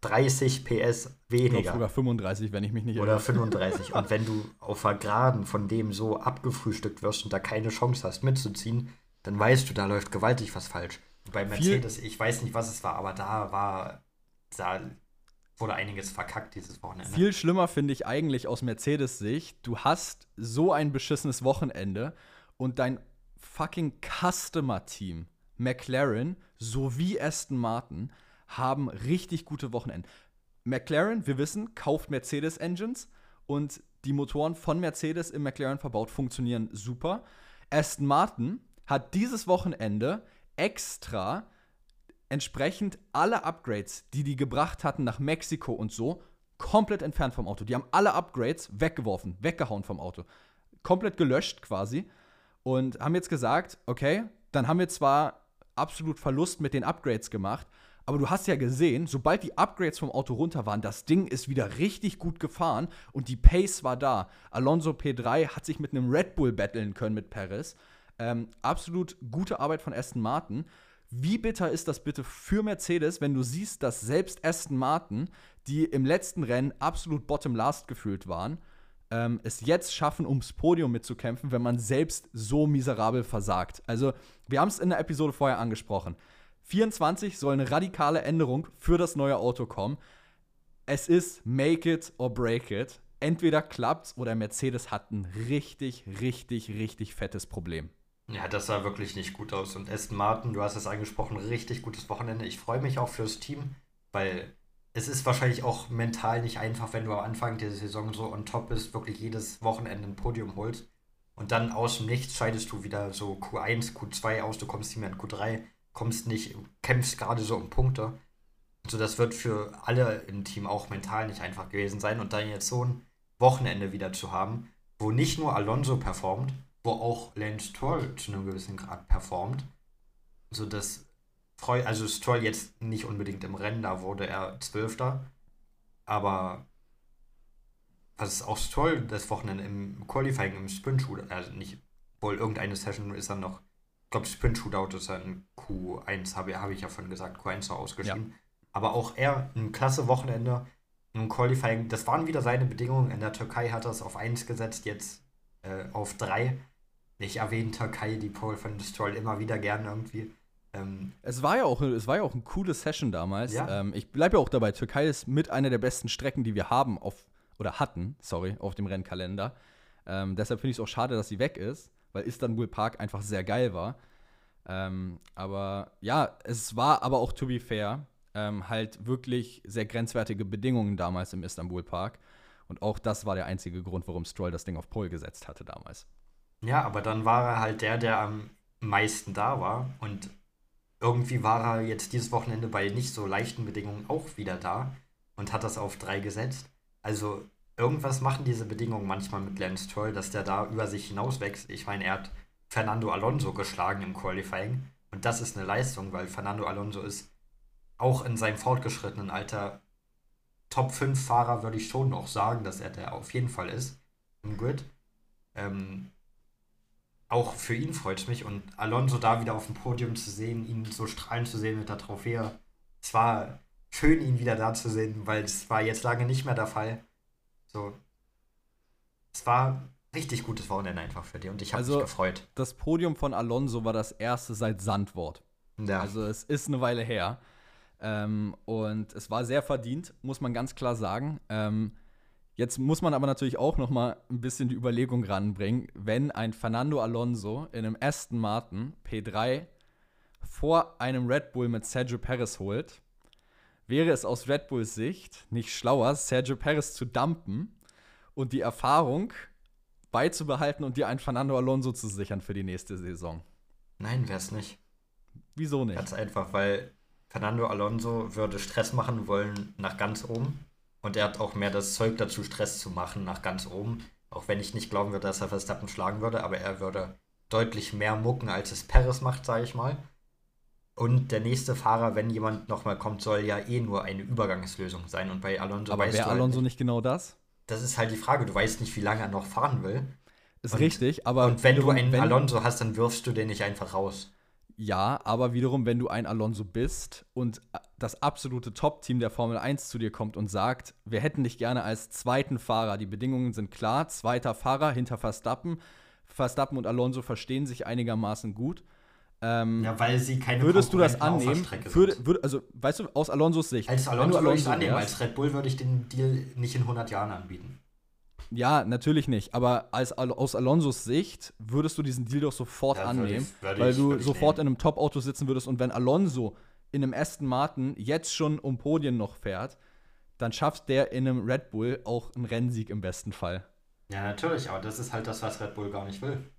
Speaker 2: 30 PS weniger.
Speaker 1: Sogar 35, wenn ich mich nicht
Speaker 2: irre. Oder 35. und wenn du auf der Geraden von dem so abgefrühstückt wirst und da keine Chance hast mitzuziehen, dann weißt du, da läuft gewaltig was falsch. bei Mercedes, Viel ich weiß nicht, was es war, aber da war, da wurde einiges verkackt dieses Wochenende.
Speaker 1: Viel schlimmer finde ich eigentlich aus Mercedes Sicht, du hast so ein beschissenes Wochenende und dein fucking Customer-Team, McLaren sowie Aston Martin, haben richtig gute Wochenenden. McLaren, wir wissen, kauft Mercedes-Engines und die Motoren von Mercedes im McLaren verbaut funktionieren super. Aston Martin hat dieses Wochenende extra entsprechend alle Upgrades, die die gebracht hatten nach Mexiko und so, komplett entfernt vom Auto. Die haben alle Upgrades weggeworfen, weggehauen vom Auto. Komplett gelöscht quasi. Und haben jetzt gesagt, okay, dann haben wir zwar absolut Verlust mit den Upgrades gemacht, aber du hast ja gesehen, sobald die Upgrades vom Auto runter waren, das Ding ist wieder richtig gut gefahren und die Pace war da. Alonso P3 hat sich mit einem Red Bull battlen können mit Perez. Ähm, absolut gute Arbeit von Aston Martin. Wie bitter ist das bitte für Mercedes, wenn du siehst, dass selbst Aston Martin, die im letzten Rennen absolut bottom last gefühlt waren, ähm, es jetzt schaffen, ums Podium mitzukämpfen, wenn man selbst so miserabel versagt. Also, wir haben es in der Episode vorher angesprochen. 24 soll eine radikale Änderung für das neue Auto kommen. Es ist make it or break it. Entweder klappt's oder Mercedes hat ein richtig, richtig, richtig fettes Problem.
Speaker 2: Ja, das sah wirklich nicht gut aus. Und Aston Martin, du hast es angesprochen, richtig gutes Wochenende. Ich freue mich auch fürs Team, weil es ist wahrscheinlich auch mental nicht einfach, wenn du am Anfang der Saison so on top bist, wirklich jedes Wochenende ein Podium holst. Und dann aus dem Nichts scheidest du wieder so Q1, Q2 aus, du kommst nicht mehr in Q3 kommst nicht, kämpfst gerade so um Punkte. Also das wird für alle im Team auch mental nicht einfach gewesen sein. Und dann jetzt so ein Wochenende wieder zu haben, wo nicht nur Alonso performt, wo auch Lance Stroll zu einem gewissen Grad performt. So dass also Stroll jetzt nicht unbedingt im Rennen, da wurde er Zwölfter. Aber was auch Stroll das Wochenende im Qualifying, im Sprint-Shooter, also nicht wohl irgendeine Session ist er noch ich glaube, Sprint Shootout ist ein Q1, habe, habe ich ja von gesagt, Q1 so ausgeschrieben. Ja. Aber auch er, ein klasse Wochenende, ein Qualifying, das waren wieder seine Bedingungen. In der Türkei hat er es auf 1 gesetzt, jetzt äh, auf 3. Ich erwähne Türkei, die Pole von Stroll immer wieder gerne irgendwie.
Speaker 1: Ähm, es, war ja auch, es war ja auch eine coole Session damals. Ja. Ähm, ich bleibe ja auch dabei, Türkei ist mit einer der besten Strecken, die wir haben auf, oder hatten, sorry, auf dem Rennkalender. Ähm, deshalb finde ich es auch schade, dass sie weg ist weil Istanbul Park einfach sehr geil war. Ähm, aber ja, es war aber auch, to be fair, ähm, halt wirklich sehr grenzwertige Bedingungen damals im Istanbul Park. Und auch das war der einzige Grund, warum Stroll das Ding auf Pole gesetzt hatte damals.
Speaker 2: Ja, aber dann war er halt der, der am meisten da war. Und irgendwie war er jetzt dieses Wochenende bei nicht so leichten Bedingungen auch wieder da und hat das auf drei gesetzt. Also irgendwas machen diese Bedingungen manchmal mit Lance Troll, dass der da über sich hinauswächst. Ich meine, er hat Fernando Alonso geschlagen im Qualifying. Und das ist eine Leistung, weil Fernando Alonso ist auch in seinem fortgeschrittenen Alter Top 5 Fahrer, würde ich schon noch sagen, dass er der auf jeden Fall ist im Grid. Ähm, auch für ihn freut es mich und Alonso da wieder auf dem Podium zu sehen, ihn so strahlen zu sehen mit der Trophäe. Es war schön, ihn wieder da zu sehen, weil es war jetzt lange nicht mehr der Fall. So. Es war richtig gutes Wochenende einfach für dich und ich habe also, mich gefreut.
Speaker 1: Das Podium von Alonso war das erste seit Sandwort. Ja. Also es ist eine Weile her. Ähm, und es war sehr verdient, muss man ganz klar sagen. Ähm, jetzt muss man aber natürlich auch noch mal ein bisschen die Überlegung ranbringen, wenn ein Fernando Alonso in einem Aston Martin P3 vor einem Red Bull mit Sergio Perez holt, wäre es aus Red Bulls Sicht nicht schlauer, Sergio Perez zu dumpen und die Erfahrung beizubehalten und dir einen Fernando Alonso zu sichern für die nächste Saison?
Speaker 2: Nein, wäre es nicht.
Speaker 1: Wieso nicht?
Speaker 2: Ganz einfach, weil Fernando Alonso würde Stress machen wollen nach ganz oben. Und er hat auch mehr das Zeug dazu, Stress zu machen nach ganz oben. Auch wenn ich nicht glauben würde, dass er Verstappen schlagen würde, aber er würde deutlich mehr mucken, als es Perez macht, sage ich mal. Und der nächste Fahrer, wenn jemand nochmal kommt, soll ja eh nur eine Übergangslösung sein. Und bei Alonso
Speaker 1: Aber wäre halt Alonso halt nicht, nicht genau das?
Speaker 2: Das ist halt die Frage. Du weißt nicht, wie lange er noch fahren will.
Speaker 1: Ist und, richtig, aber.
Speaker 2: Und wenn du einen wenn, Alonso hast, dann wirfst du den nicht einfach raus.
Speaker 1: Ja, aber wiederum, wenn du ein Alonso bist und das absolute Top-Team der Formel 1 zu dir kommt und sagt, wir hätten dich gerne als zweiten Fahrer, die Bedingungen sind klar, zweiter Fahrer hinter Verstappen, Verstappen und Alonso verstehen sich einigermaßen gut.
Speaker 2: Ähm, ja, weil sie keine
Speaker 1: Würdest du das annehmen? Würde, würde, also, weißt du, aus Alonsos Sicht.
Speaker 2: Als Alonso, Alonso würde ich es annehmen, als Red Bull würde ich den Deal nicht in 100 Jahren anbieten.
Speaker 1: Ja, natürlich nicht. Aber als, aus Alonsos Sicht würdest du diesen Deal doch sofort ja, annehmen, ich, weil ich, du sofort nehmen. in einem Top-Auto sitzen würdest. Und wenn Alonso in einem Aston Martin jetzt schon um Podien noch fährt, dann schafft der in einem Red Bull auch einen Rennsieg im besten Fall.
Speaker 2: Ja, natürlich, aber das ist halt das, was Red Bull gar nicht will.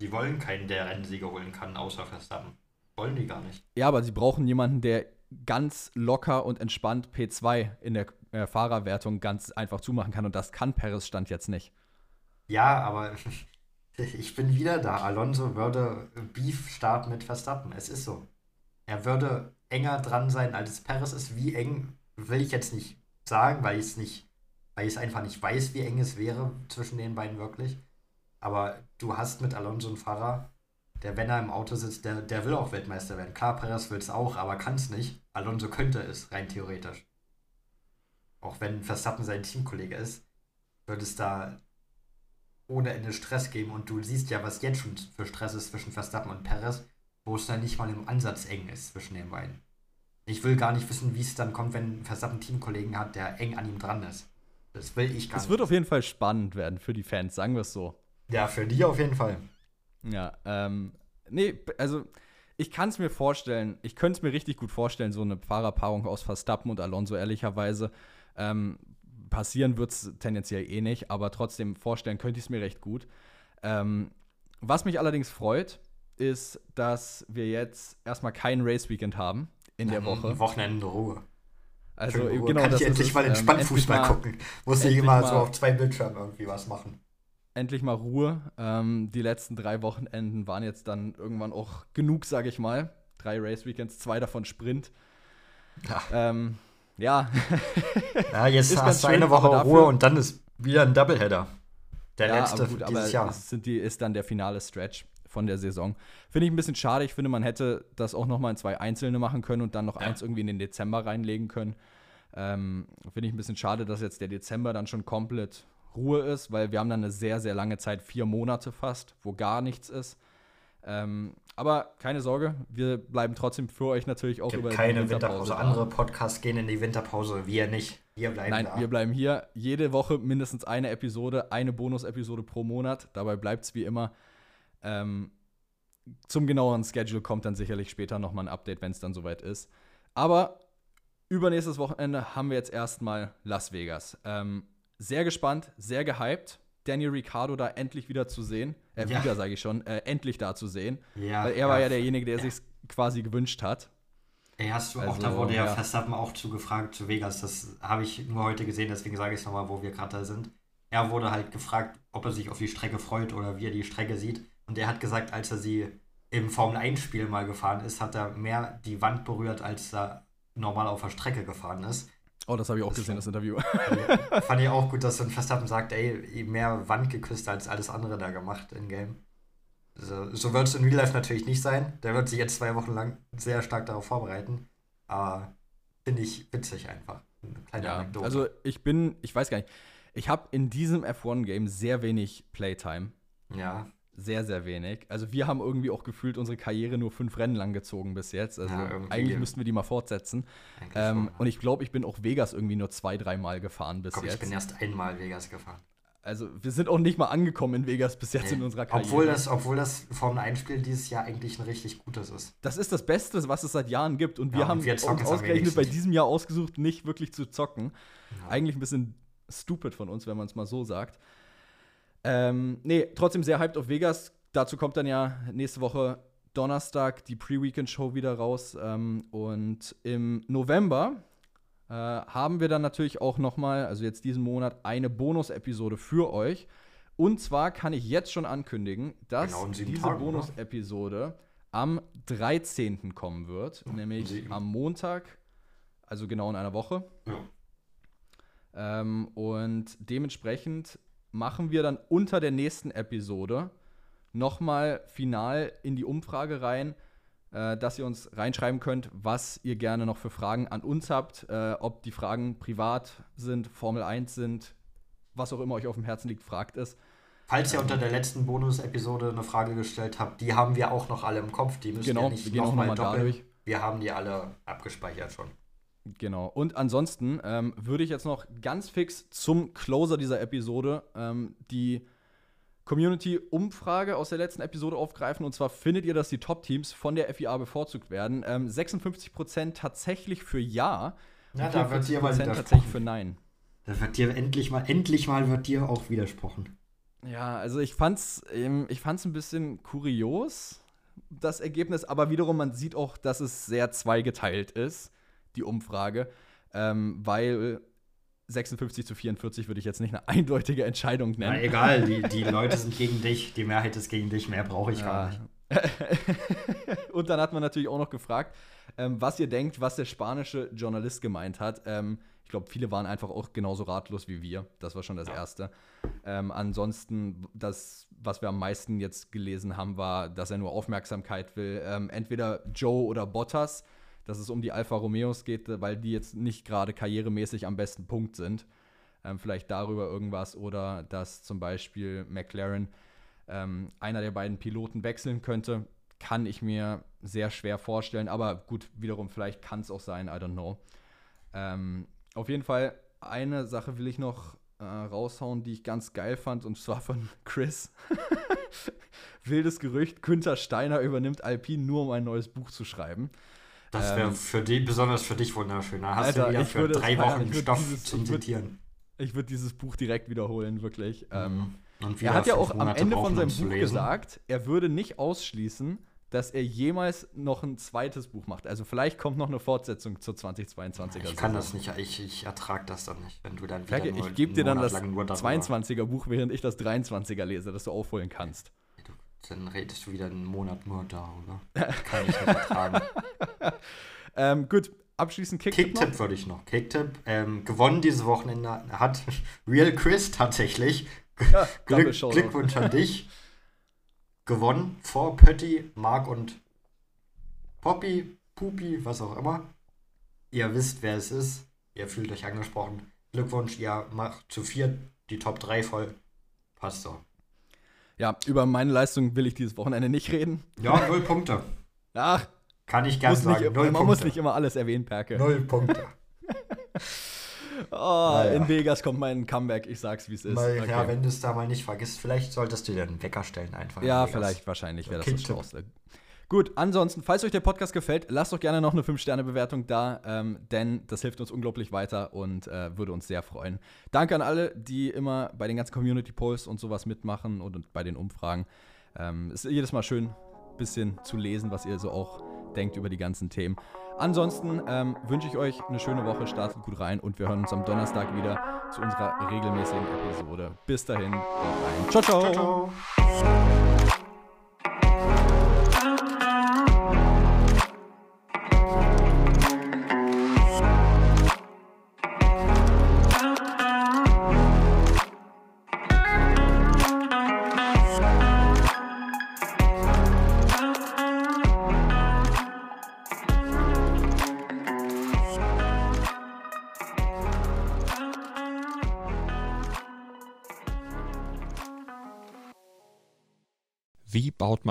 Speaker 2: Die wollen keinen, der Rennsieger holen kann, außer Verstappen. Wollen die gar nicht.
Speaker 1: Ja, aber sie brauchen jemanden, der ganz locker und entspannt P2 in der äh, Fahrerwertung ganz einfach zumachen kann. Und das kann Perez Stand jetzt nicht.
Speaker 2: Ja, aber ich bin wieder da. Alonso würde Beef starten mit Verstappen. Es ist so. Er würde enger dran sein, als Perez ist. Wie eng will ich jetzt nicht sagen, weil ich es nicht, weil ich es einfach nicht weiß, wie eng es wäre zwischen den beiden wirklich. Aber du hast mit Alonso einen Fahrer, der, wenn er im Auto sitzt, der, der will auch Weltmeister werden. Klar, Perez will es auch, aber kann es nicht. Alonso könnte es, rein theoretisch. Auch wenn Verstappen sein Teamkollege ist, würde es da ohne Ende Stress geben. Und du siehst ja, was jetzt schon für Stress ist zwischen Verstappen und Perez, wo es dann nicht mal im Ansatz eng ist zwischen den beiden. Ich will gar nicht wissen, wie es dann kommt, wenn Verstappen einen Teamkollegen hat, der eng an ihm dran ist. Das will ich gar nicht.
Speaker 1: Es wird auf jeden Fall spannend werden für die Fans, sagen wir es so.
Speaker 2: Ja, für die auf jeden Fall.
Speaker 1: Ja, ähm, nee, also ich kann es mir vorstellen, ich könnte es mir richtig gut vorstellen, so eine Fahrerpaarung aus Verstappen und Alonso, ehrlicherweise. Ähm, passieren wird es tendenziell eh nicht, aber trotzdem vorstellen könnte ich es mir recht gut. Ähm, was mich allerdings freut, ist, dass wir jetzt erstmal kein Race-Weekend haben in der Woche.
Speaker 2: Wochenende Ruhe.
Speaker 1: Also,
Speaker 2: Ruhe. genau, Kann das ich endlich ist, mal entspannt ähm, Fußball gucken. Muss ich immer so auf zwei Bildschirmen irgendwie was machen
Speaker 1: endlich mal Ruhe. Ähm, die letzten drei Wochenenden waren jetzt dann irgendwann auch genug, sage ich mal. Drei Race-Weekends, zwei davon Sprint. Ja. Ähm, ja.
Speaker 2: ja, jetzt hast du eine Woche Ruhe und dann ist wieder ein Doubleheader.
Speaker 1: Der ja, letzte aber gut, dieses aber Jahr. Sind die, ist dann der finale Stretch von der Saison. Finde ich ein bisschen schade. Ich finde, man hätte das auch noch mal in zwei Einzelne machen können und dann noch ja. eins irgendwie in den Dezember reinlegen können. Ähm, Finde ich ein bisschen schade, dass jetzt der Dezember dann schon komplett Ruhe ist, weil wir haben dann eine sehr, sehr lange Zeit, vier Monate fast, wo gar nichts ist. Ähm, aber keine Sorge, wir bleiben trotzdem für euch natürlich auch
Speaker 2: über keine die Winterpause. Winterpause. Andere Podcasts gehen in die Winterpause, wir nicht. Wir bleiben
Speaker 1: Nein, da. wir bleiben hier. Jede Woche mindestens eine Episode, eine Bonus-Episode pro Monat. Dabei bleibt es wie immer. Ähm, zum genaueren Schedule kommt dann sicherlich später nochmal ein Update, wenn es dann soweit ist. Aber übernächstes Wochenende haben wir jetzt erstmal Las Vegas. Ähm, sehr gespannt, sehr gehypt, Daniel Ricciardo da endlich wieder zu sehen. Äh, ja. wieder, sage ich schon, äh, endlich da zu sehen. Ja, weil er war ja derjenige, der ja. sich quasi gewünscht hat.
Speaker 2: Ey, hast du also, auch, da wurde ja, ja Verstappen auch zugefragt zu Vegas. Das habe ich nur heute gesehen, deswegen sage ich es nochmal, wo wir gerade da sind. Er wurde halt gefragt, ob er sich auf die Strecke freut oder wie er die Strecke sieht. Und er hat gesagt, als er sie im Formel-1-Spiel mal gefahren ist, hat er mehr die Wand berührt, als er normal auf der Strecke gefahren ist.
Speaker 1: Oh, das habe ich auch das gesehen, das Interview.
Speaker 2: Fand ich auch gut, dass so ein Verstappen sagt, ey, mehr Wand geküsst als alles andere da gemacht in Game. So, so wird es in Real Life natürlich nicht sein. Der wird sich jetzt zwei Wochen lang sehr stark darauf vorbereiten. Aber finde ich witzig einfach.
Speaker 1: Eine kleine ja, Anekdote. Also ich bin, ich weiß gar nicht, ich habe in diesem F1-Game sehr wenig Playtime.
Speaker 2: Ja
Speaker 1: sehr, sehr wenig. Also wir haben irgendwie auch gefühlt unsere Karriere nur fünf Rennen lang gezogen bis jetzt. Also ja, eigentlich müssten wir die mal fortsetzen. Ähm, und ich glaube, ich bin auch Vegas irgendwie nur zwei, dreimal gefahren bis Komm, jetzt.
Speaker 2: Ich bin erst einmal Vegas gefahren.
Speaker 1: Also wir sind auch nicht mal angekommen in Vegas bis jetzt nee. in unserer Karriere.
Speaker 2: Obwohl das, obwohl das Formel 1-Spiel dieses Jahr eigentlich ein richtig gutes ist.
Speaker 1: Das ist das Beste, was es seit Jahren gibt. Und wir ja, haben wir uns ausgerechnet bei diesem Jahr ausgesucht, nicht wirklich zu zocken. Ja. Eigentlich ein bisschen stupid von uns, wenn man es mal so sagt. Ähm, nee, trotzdem sehr hyped auf Vegas. Dazu kommt dann ja nächste Woche Donnerstag die Pre-Weekend-Show wieder raus. Ähm, und im November äh, haben wir dann natürlich auch noch mal, also jetzt diesen Monat, eine Bonus-Episode für euch. Und zwar kann ich jetzt schon ankündigen, dass
Speaker 2: Genau
Speaker 1: diese? Bonus-Episode am 13. kommen wird, nämlich
Speaker 2: sieben.
Speaker 1: am Montag, also genau in einer Woche.
Speaker 2: Ja.
Speaker 1: Ähm, und dementsprechend machen wir dann unter der nächsten Episode nochmal final in die Umfrage rein, äh, dass ihr uns reinschreiben könnt, was ihr gerne noch für Fragen an uns habt, äh, ob die Fragen privat sind, Formel 1 sind, was auch immer euch auf dem Herzen liegt, fragt es.
Speaker 2: Falls ihr unter der letzten Bonus-Episode eine Frage gestellt habt, die haben wir auch noch alle im Kopf. Die müsst
Speaker 1: Genau,
Speaker 2: ihr nicht
Speaker 1: wir
Speaker 2: nochmal
Speaker 1: noch
Speaker 2: doppeln.
Speaker 1: dadurch.
Speaker 2: Wir haben die alle abgespeichert schon.
Speaker 1: Genau. Und ansonsten ähm, würde ich jetzt noch ganz fix zum Closer dieser Episode ähm, die Community-Umfrage aus der letzten Episode aufgreifen. Und zwar findet ihr, dass die Top-Teams von der FIA bevorzugt werden. Ähm, 56% tatsächlich für Ja.
Speaker 2: Ja, da wird dir mal
Speaker 1: 44%
Speaker 2: widersprochen.
Speaker 1: tatsächlich für Nein.
Speaker 2: Da wird dir endlich mal, endlich mal wird dir auch widersprochen.
Speaker 1: Ja, also ich fand's, ähm, ich fand's ein bisschen kurios, das Ergebnis, aber wiederum, man sieht auch, dass es sehr zweigeteilt ist, die Umfrage, ähm, weil 56 zu 44 würde ich jetzt nicht eine eindeutige Entscheidung
Speaker 2: Na,
Speaker 1: nennen.
Speaker 2: egal, die, die Leute sind gegen dich, die Mehrheit ist gegen dich, mehr brauche ich
Speaker 1: Ja.
Speaker 2: gar nicht.
Speaker 1: Und dann hat man natürlich auch noch gefragt, ähm, was ihr denkt, was der spanische Journalist gemeint hat. Ähm, ich glaube, viele waren einfach auch genauso ratlos wie wir. Das war schon das
Speaker 2: Ja.
Speaker 1: Erste. Ähm, ansonsten, das, was wir am meisten jetzt gelesen haben, war, dass er nur Aufmerksamkeit will. Ähm, entweder Joe oder Bottas, dass es um die Alfa Romeos geht, weil die jetzt nicht gerade karrieremäßig am besten Punkt sind. Ähm, vielleicht darüber irgendwas oder dass zum Beispiel McLaren ähm, einer der beiden Piloten wechseln könnte, kann ich mir sehr schwer vorstellen. Aber gut, wiederum, vielleicht kann es auch sein, I don't know. Ähm, auf jeden Fall, eine Sache will ich noch äh, raushauen, die ich ganz geil fand, und zwar von Chris. Wildes Gerücht, Günther Steiner übernimmt Alpine nur, um ein neues Buch zu schreiben.
Speaker 2: Das wäre
Speaker 1: Ähm,
Speaker 2: für die, besonders für dich wunderschön. Da hast
Speaker 1: Alter,
Speaker 2: du wieder für drei. Wochen Stoff
Speaker 1: dieses-
Speaker 2: zum
Speaker 1: ich würd-
Speaker 2: Zitieren.
Speaker 1: Ich würde dieses Buch direkt wiederholen, wirklich. Ähm,
Speaker 2: Und
Speaker 1: Er hat ja auch am
Speaker 2: Monate
Speaker 1: Ende
Speaker 2: brauchen,
Speaker 1: von seinem Buch
Speaker 2: lesen.
Speaker 1: gesagt, er würde nicht ausschließen, dass er jemals noch ein zweites Buch macht. Also vielleicht kommt noch eine Fortsetzung zur 2022er
Speaker 2: Ich kann
Speaker 1: Saison.
Speaker 2: das nicht, ich, ich ertrage das dann nicht, wenn du dann wieder
Speaker 1: ich gebe dir dann das
Speaker 2: Monat lang nur darüber-
Speaker 1: 22er Buch, während ich das 23er lese, das du aufholen kannst.
Speaker 2: Dann redest du wieder einen Monat nur darüber. Kann ich nicht ertragen.
Speaker 1: Ähm, gut, abschließend Kicktipp.
Speaker 2: Kicktipp würde ich noch. Kicktipp. Ähm, gewonnen dieses Wochenende hat Real Chris tatsächlich.
Speaker 1: Ja,
Speaker 2: Glück. Glückwunsch an dich. Gewonnen vor Pötti, Marc und Poppy, Pupi, was auch immer. Ihr wisst, wer es ist. Ihr fühlt euch angesprochen. Glückwunsch, ihr macht zu viert die Top 3 voll. Passt so.
Speaker 1: Ja, über meine Leistung will ich dieses Wochenende nicht reden.
Speaker 2: Ja, null Punkte.
Speaker 1: Ach,
Speaker 2: Kann ich gern
Speaker 1: muss
Speaker 2: sagen.
Speaker 1: nicht, man
Speaker 2: Punkte.
Speaker 1: muss nicht immer alles erwähnen, Perke.
Speaker 2: null Punkte.
Speaker 1: Oh,
Speaker 2: Naja.
Speaker 1: In Vegas kommt mein Comeback, ich sag's, wie es ist.
Speaker 2: Mal, Ja,
Speaker 1: Okay.
Speaker 2: wenn du es da mal nicht vergisst, vielleicht solltest du dir einen Wecker stellen einfach. in
Speaker 1: Ja, vielleicht, wahrscheinlich wäre das das. Schlauste. Gut, ansonsten, falls euch der Podcast gefällt, lasst doch gerne noch eine 5-Sterne-Bewertung da, ähm, denn das hilft uns unglaublich weiter und äh, würde uns sehr freuen. Danke an alle, die immer bei den ganzen Community-Polls und sowas mitmachen und, und bei den Umfragen. Ähm, es ist jedes Mal schön, ein bisschen zu lesen, was ihr so auch denkt über die ganzen Themen. Ansonsten ähm, wünsche ich euch eine schöne Woche, startet gut rein und wir hören uns am Donnerstag wieder zu unserer regelmäßigen Episode. Bis dahin, rein. ciao. ciao.
Speaker 2: Ciao, ciao.